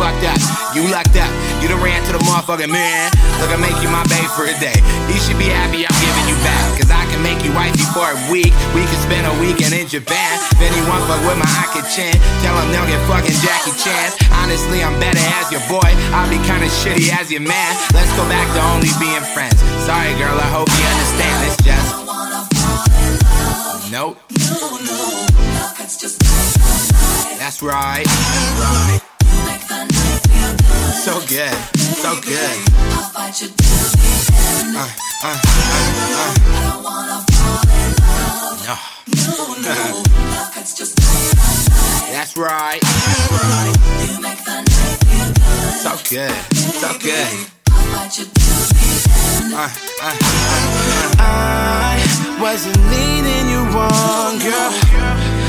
fucked up. You lucked up. You done ran to the motherfucking man. Look, I make you my babe for a day. He should be happy I'm giving you back. Cause I can make you wifey for a week. We can spend a weekend in Japan. If anyone fuck with my Aki Chin, tell him they'll get fucking Jackie Chan. Honestly, I'm better as your boy. I'll be kinda shitty as your man. Let's go back to only being friends. Sorry, girl, I hope you understand. It's just. Nope. No no That's right so good, so good. I'll fight you till the end. Uh, uh uh. uh, uh, uh. I don't wanna fall in love. No. No, no. Love cuts just That's right. That's right. You make the night feel good. So good, so good. I'll I wasn't leading you on, girl.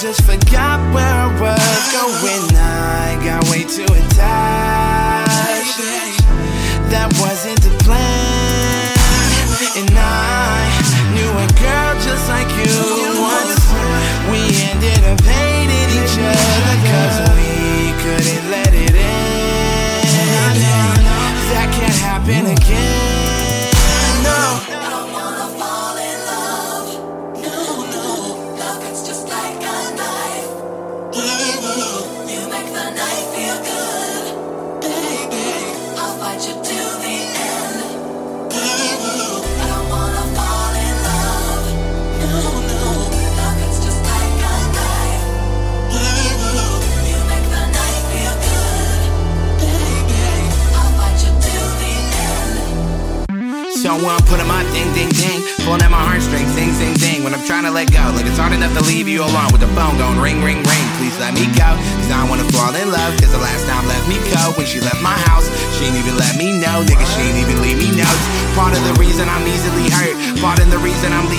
Just forgot where I was going. I got way too attached. That wasn't the plan.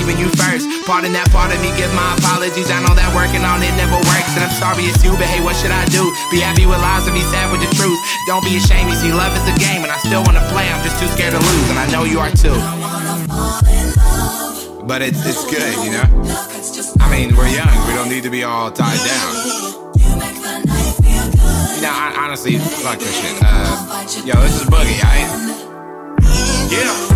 Leaving you first. Part of that part of me give my apologies. I know that working on it never works, and I'm sorry it's you, but hey, what should I do? Be happy with lies and be sad with the truth. Don't be ashamed, you see, love is a game, and I still wanna play. I'm just too scared to lose, and I know you are too. But it's it's good, you know. I mean, we're young. We don't need to be all tied down. Know, I, honestly, fuck this shit. Uh, yo, this is Boogie, alright? Yeah.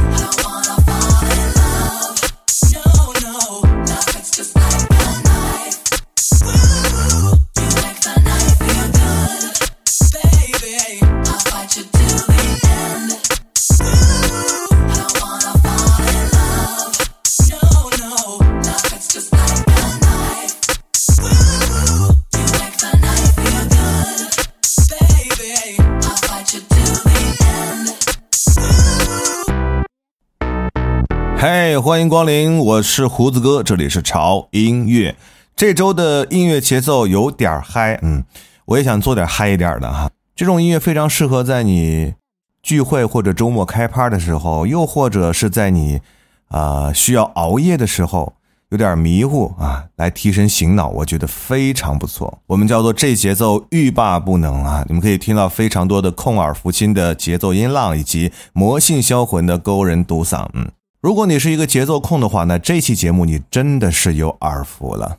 嘿欢迎光临，我是胡子哥，这里是潮音乐。这周的音乐节奏有点嗨，嗯，我也想做点嗨一点的哈。这种音乐非常适合在你聚会或者周末开趴的时候，又或者是在你啊、需要熬夜的时候，有点迷糊啊，来提神醒脑，我觉得非常不错。我们叫做这节奏欲罢不能啊！你们可以听到非常多的控耳福亲的节奏音浪，以及魔性销魂的勾人独嗓。嗯，如果你是一个节奏控的话，那这期节目你真的是有耳福了。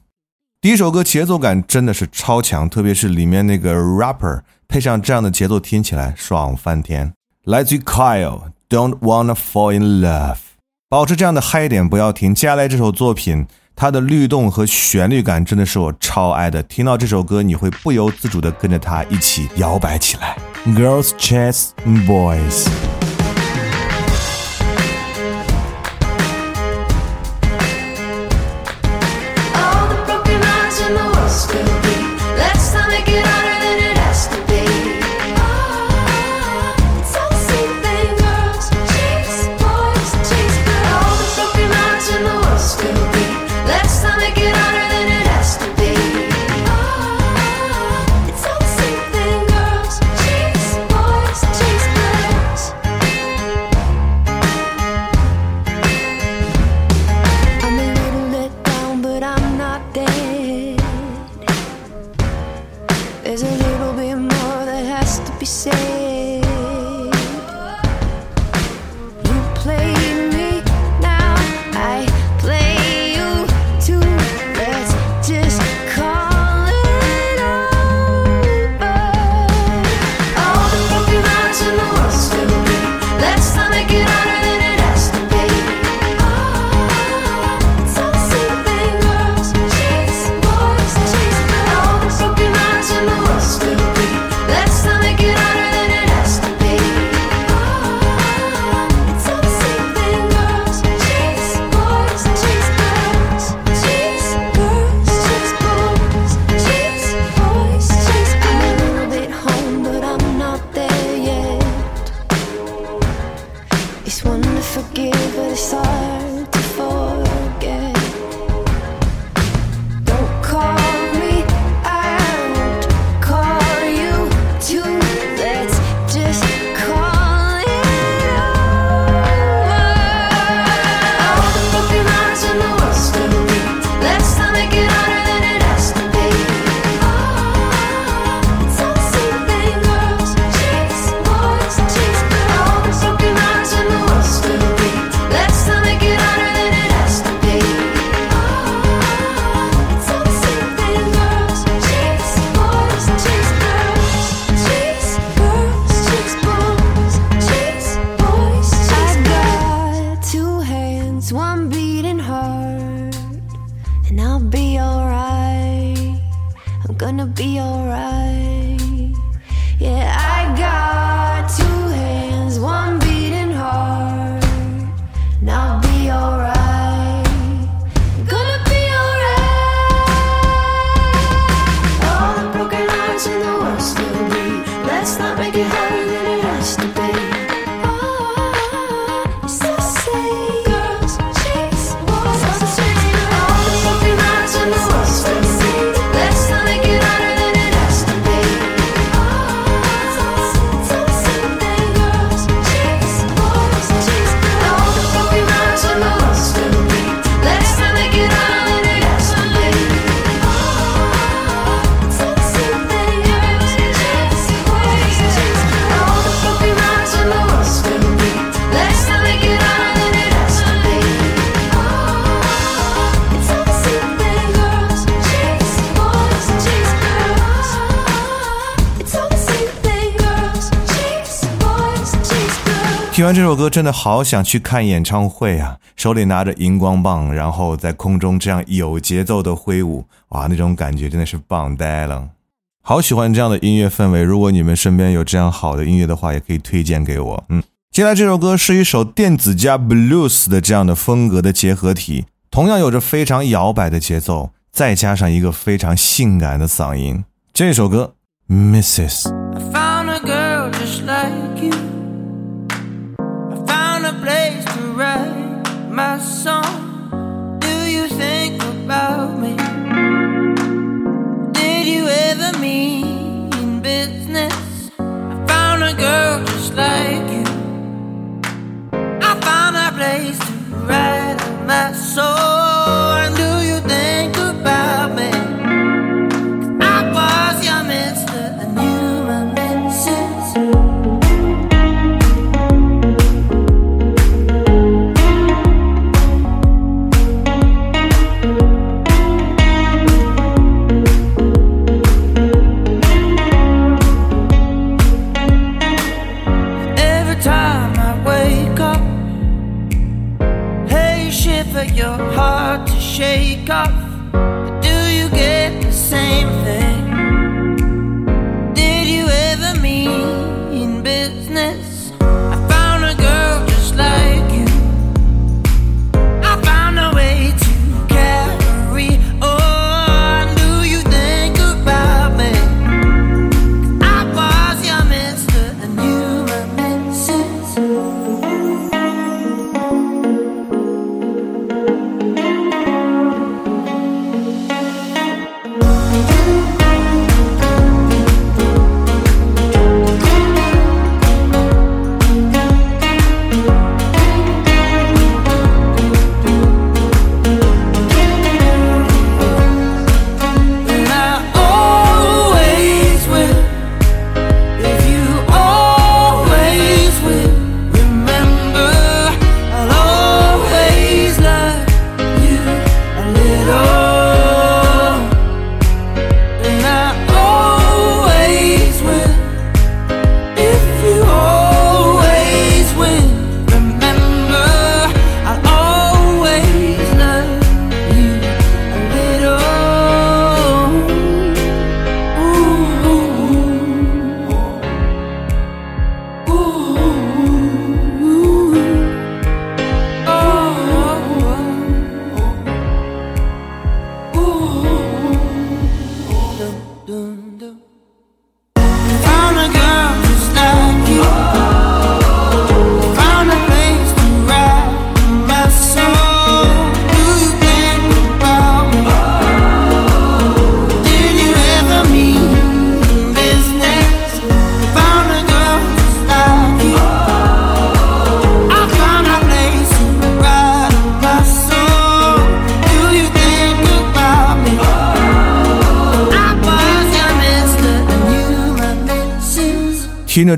第一首歌节奏感真的是超强，特别是里面那个 rapper 配上这样的节奏，听起来爽翻天。来自于 Kyle，Don't Wanna Fall in Love。保持这样的嗨点，不要停。接下来这首作品，它的律动和旋律感真的是我超爱的。听到这首歌，你会不由自主的跟着它一起摇摆起来。Girls Chase Boys。听完这首歌，真的好想去看演唱会啊！手里拿着荧光棒，然后在空中这样有节奏的挥舞，哇，那种感觉真的是棒呆了！好喜欢这样的音乐氛围。如果你们身边有这样好的音乐的话，也可以推荐给我。嗯，接下来这首歌是一首电子加 blues 的这样的风格的结合体，同样有着非常摇摆的节奏，再加上一个非常性感的嗓音。这首歌，Mrs。Like you. I found a place to write my soul.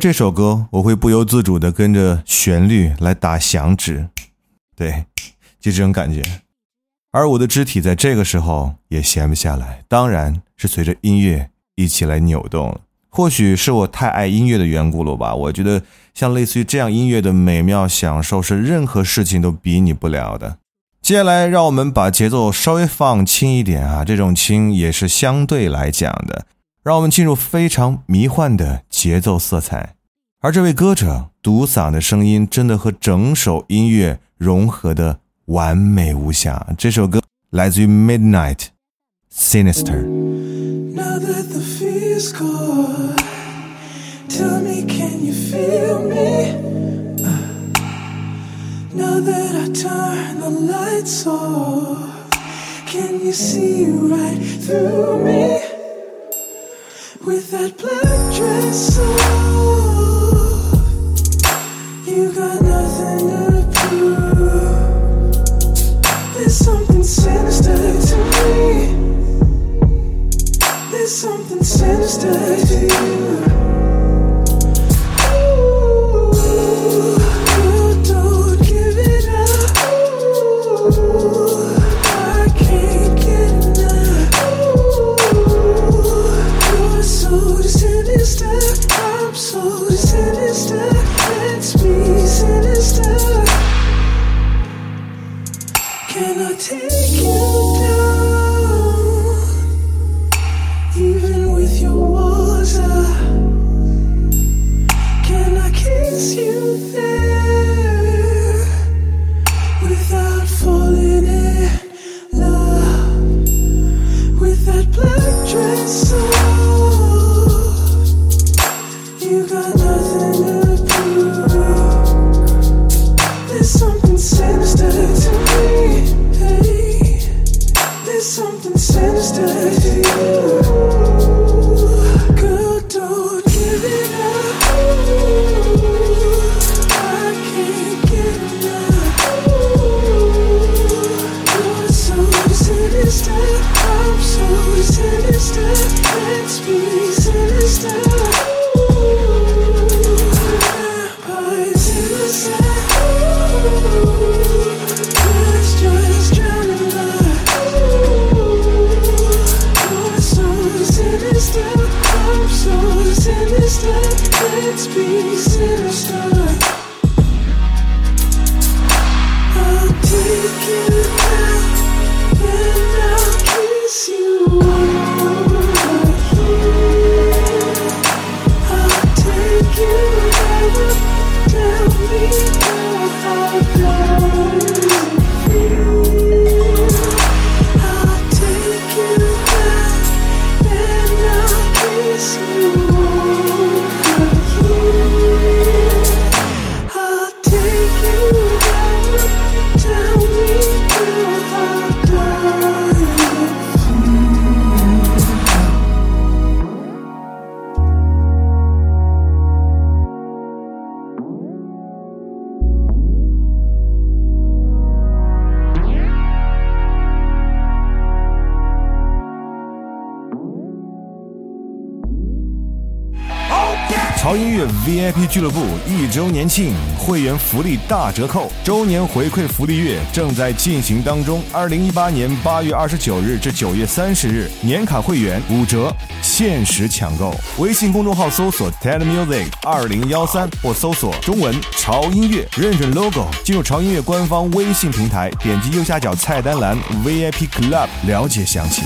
这首歌，我会不由自主的跟着旋律来打响指，对，就这种感觉。而我的肢体在这个时候也闲不下来，当然是随着音乐一起来扭动。或许是我太爱音乐的缘故了吧？我觉得像类似于这样音乐的美妙享受，是任何事情都比拟不了的。接下来，让我们把节奏稍微放轻一点啊，这种轻也是相对来讲的。让我们进入非常迷幻的节奏色彩，而这位歌者独嗓的声音真的和整首音乐融合的完美无瑕。这首歌来自于 Midnight Sinister。Now that the fear's gone, tell me, can you feel me? Now that I turn the lights off, can you see right through me? With that black dress on, you got nothing to prove. There's something sinister to me. There's something sinister to you. still 潮音乐 VIP 俱乐部一周年庆会员福利大折扣，周年回馈福利月正在进行当中。二零一八年八月二十九日至九月三十日，年卡会员五折，限时抢购。微信公众号搜索 TED Music 二零幺三或搜索中文潮音乐，认准 logo，进入潮音乐官方微信平台，点击右下角菜单栏 VIP Club 了解详情。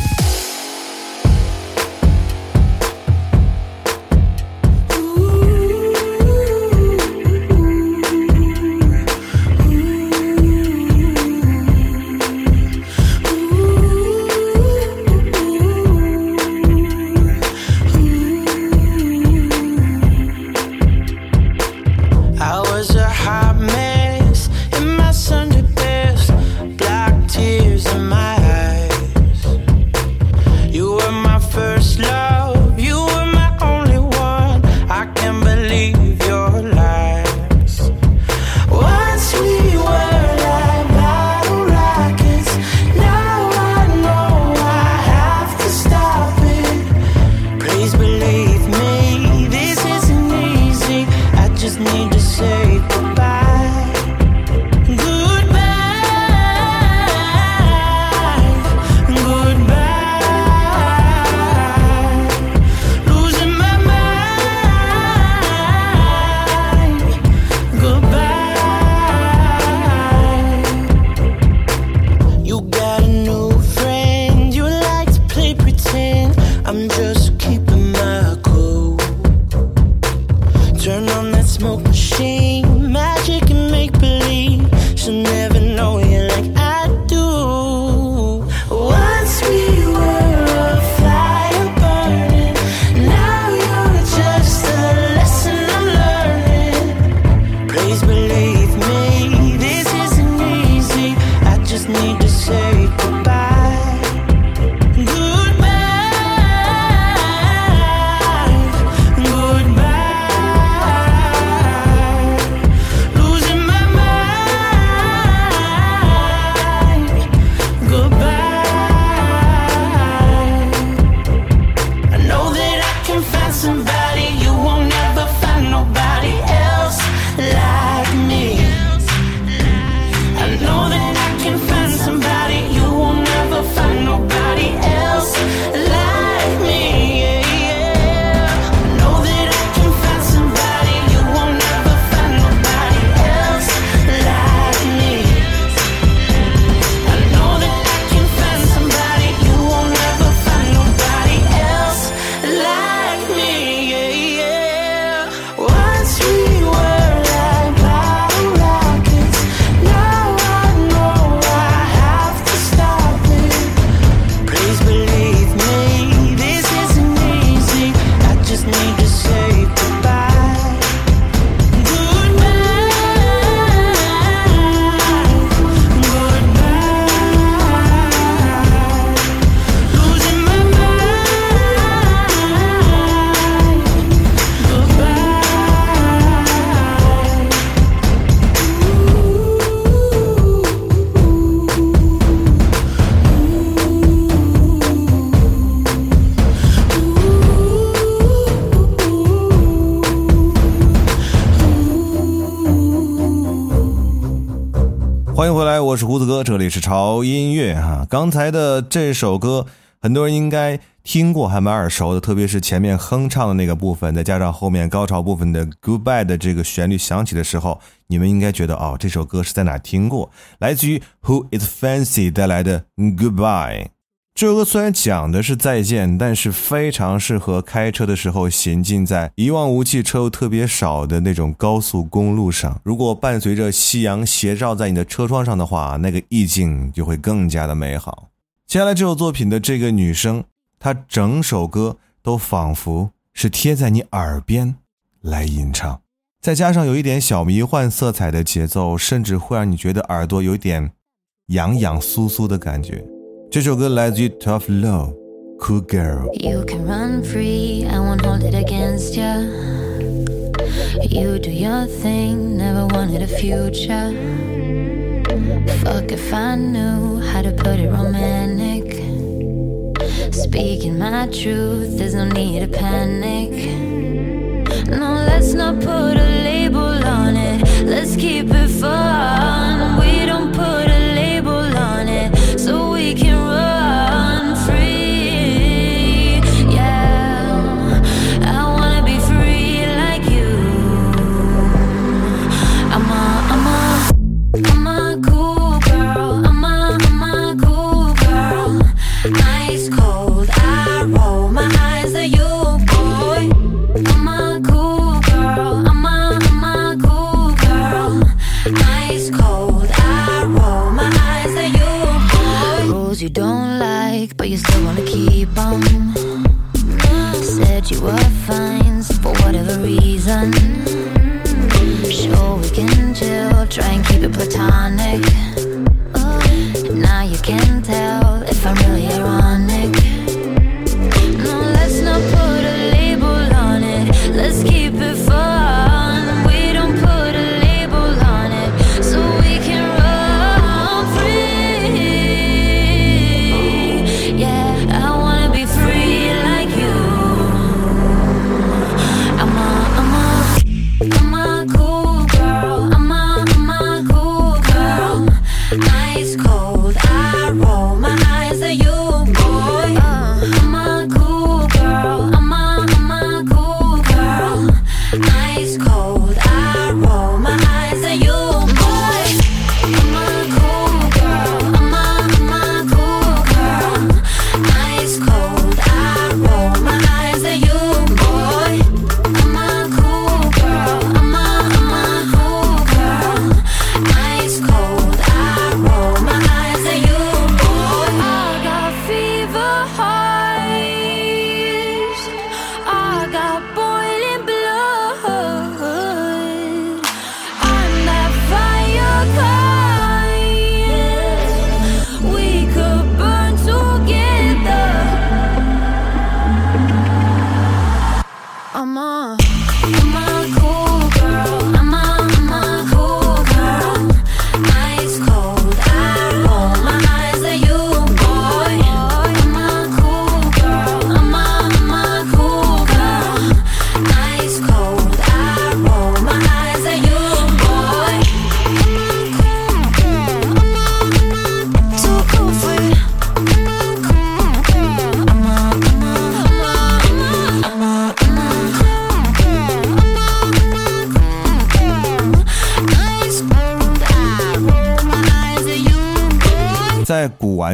这里是潮音乐哈。刚才的这首歌，很多人应该听过，还蛮耳熟的，特别是前面哼唱的那个部分，再加上后面高潮部分的 Goodbye 的这个旋律响起的时候，你们应该觉得哦，这首歌是在哪听过？来自于 Who Is Fancy 带来的 Goodbye。这首歌虽然讲的是再见，但是非常适合开车的时候行进在一望无际、车又特别少的那种高速公路上。如果伴随着夕阳斜照在你的车窗上的话，那个意境就会更加的美好。接下来这首作品的这个女生，她整首歌都仿佛是贴在你耳边来吟唱，再加上有一点小迷幻色彩的节奏，甚至会让你觉得耳朵有点痒痒酥酥的感觉。这首歌来自于 Tough Love Cool Girl。 You can run free, I won't hold it against ya. You do your thing, never wanted a future. Fuck if I knew how to put it romantic. Speaking my truth, there's no need to panic. No, let's not put a label on it. Let's keep it fun. We don't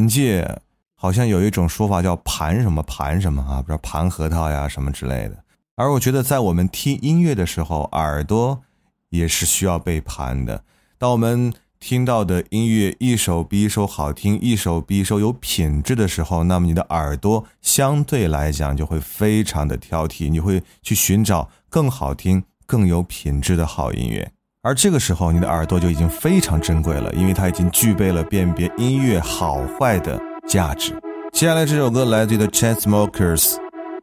界，好像有一种说法叫“盘什么盘什么”啊，比如盘核桃呀什么之类的。而我觉得，在我们听音乐的时候，耳朵也是需要被盘的。当我们听到的音乐一首比一首好听，一首比一首有品质的时候，那么你的耳朵相对来讲就会非常的挑剔，你会去寻找更好听、更有品质的好音乐。而这个时候，你的耳朵就已经非常珍贵了，因为它已经具备了辨别音乐好坏的价值。接下来这首歌来自于 The Chainsmokers，《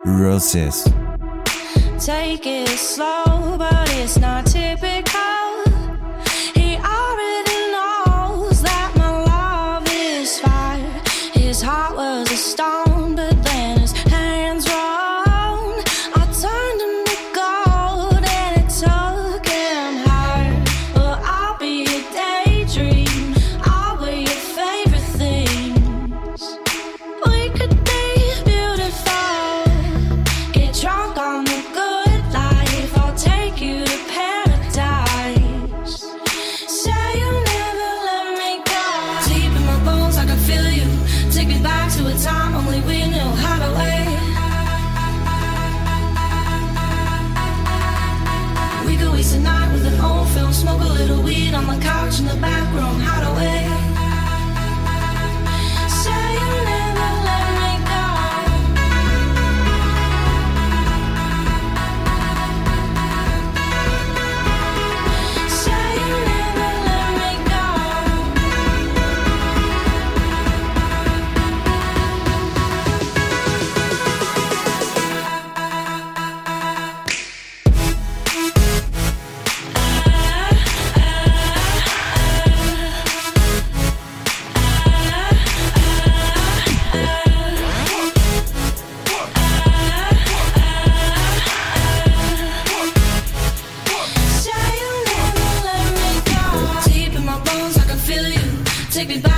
Roses》。Take it slow, but it's not typical. dignidade.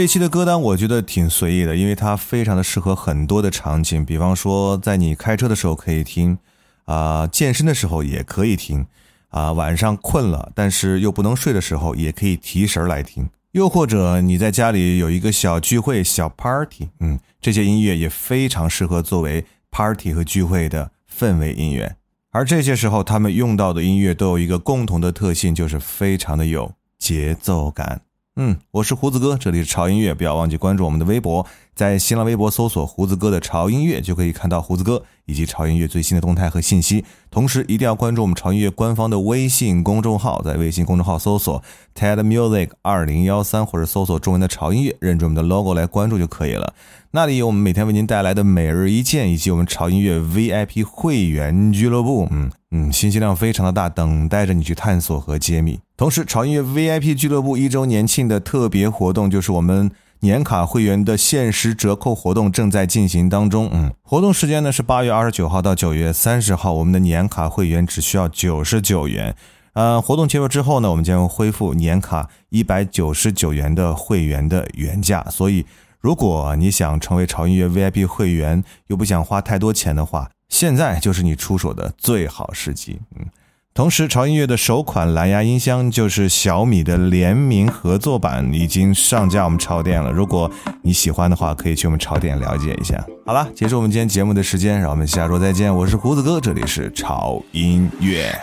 这期的歌单我觉得挺随意的，因为它非常的适合很多的场景，比方说在你开车的时候可以听，啊、健身的时候也可以听，啊、晚上困了但是又不能睡的时候也可以提神来听，又或者你在家里有一个小聚会、小 party，嗯，这些音乐也非常适合作为 party 和聚会的氛围音乐。而这些时候，他们用到的音乐都有一个共同的特性，就是非常的有节奏感。嗯，我是胡子哥，这里是潮音乐，不要忘记关注我们的微博，在新浪微博搜索“胡子哥的潮音乐”，就可以看到胡子哥以及潮音乐最新的动态和信息。同时，一定要关注我们潮音乐官方的微信公众号，在微信公众号搜索 “TED Music 二零幺三”或者搜索中文的潮音乐，认准我们的 logo 来关注就可以了。那里有我们每天为您带来的每日一见，以及我们潮音乐 VIP 会员俱乐部。嗯嗯，信息量非常的大，等待着你去探索和揭秘。同时，潮音乐 VIP 俱乐部一周年庆的特别活动，就是我们年卡会员的限时折扣活动正在进行当中。嗯，活动时间呢是八月二十九号到九月三十号，我们的年卡会员只需要九十九元。呃，活动结束之后呢，我们将恢复年卡一百九十九元的会员的原价。所以，如果你想成为潮音乐 VIP 会员，又不想花太多钱的话，现在就是你出手的最好时机。嗯，同时，潮音乐的首款蓝牙音箱就是小米的联名合作版，已经上架我们潮店了。如果你喜欢的话，可以去我们潮店了解一下。好了，结束我们今天节目的时间，让我们下周再见。我是胡子哥，这里是潮音乐。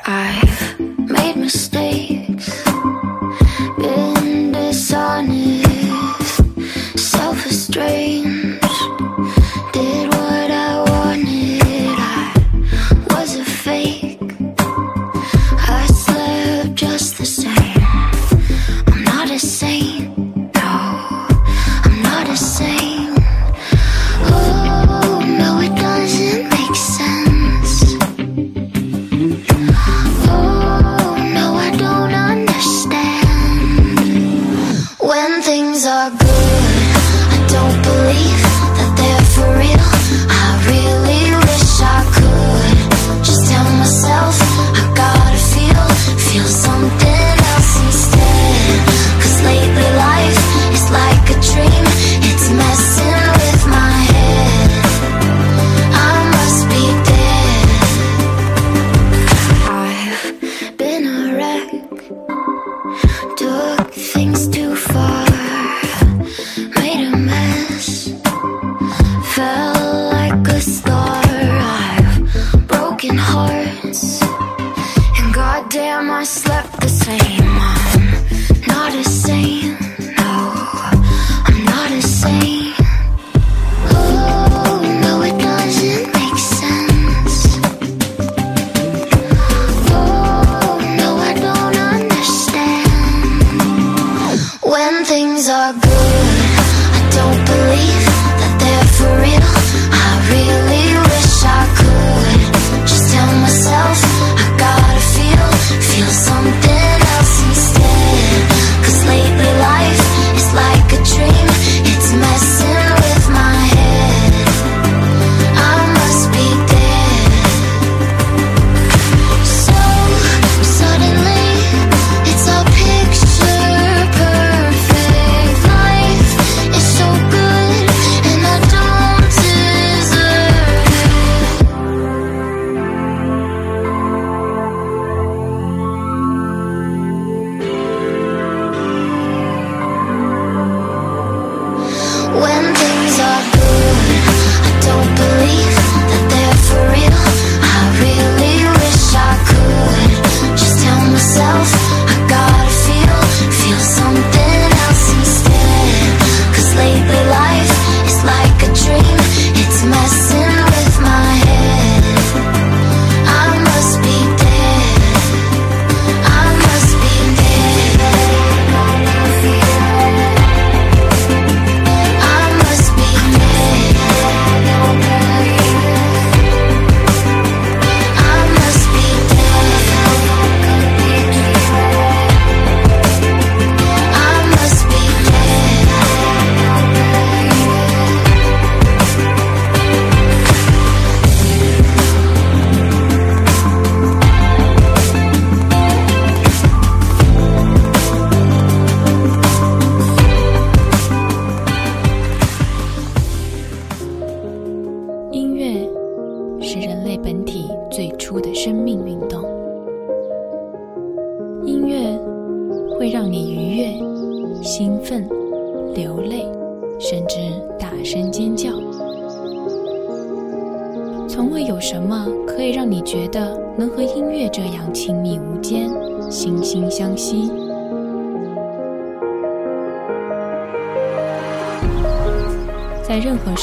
Self-estranged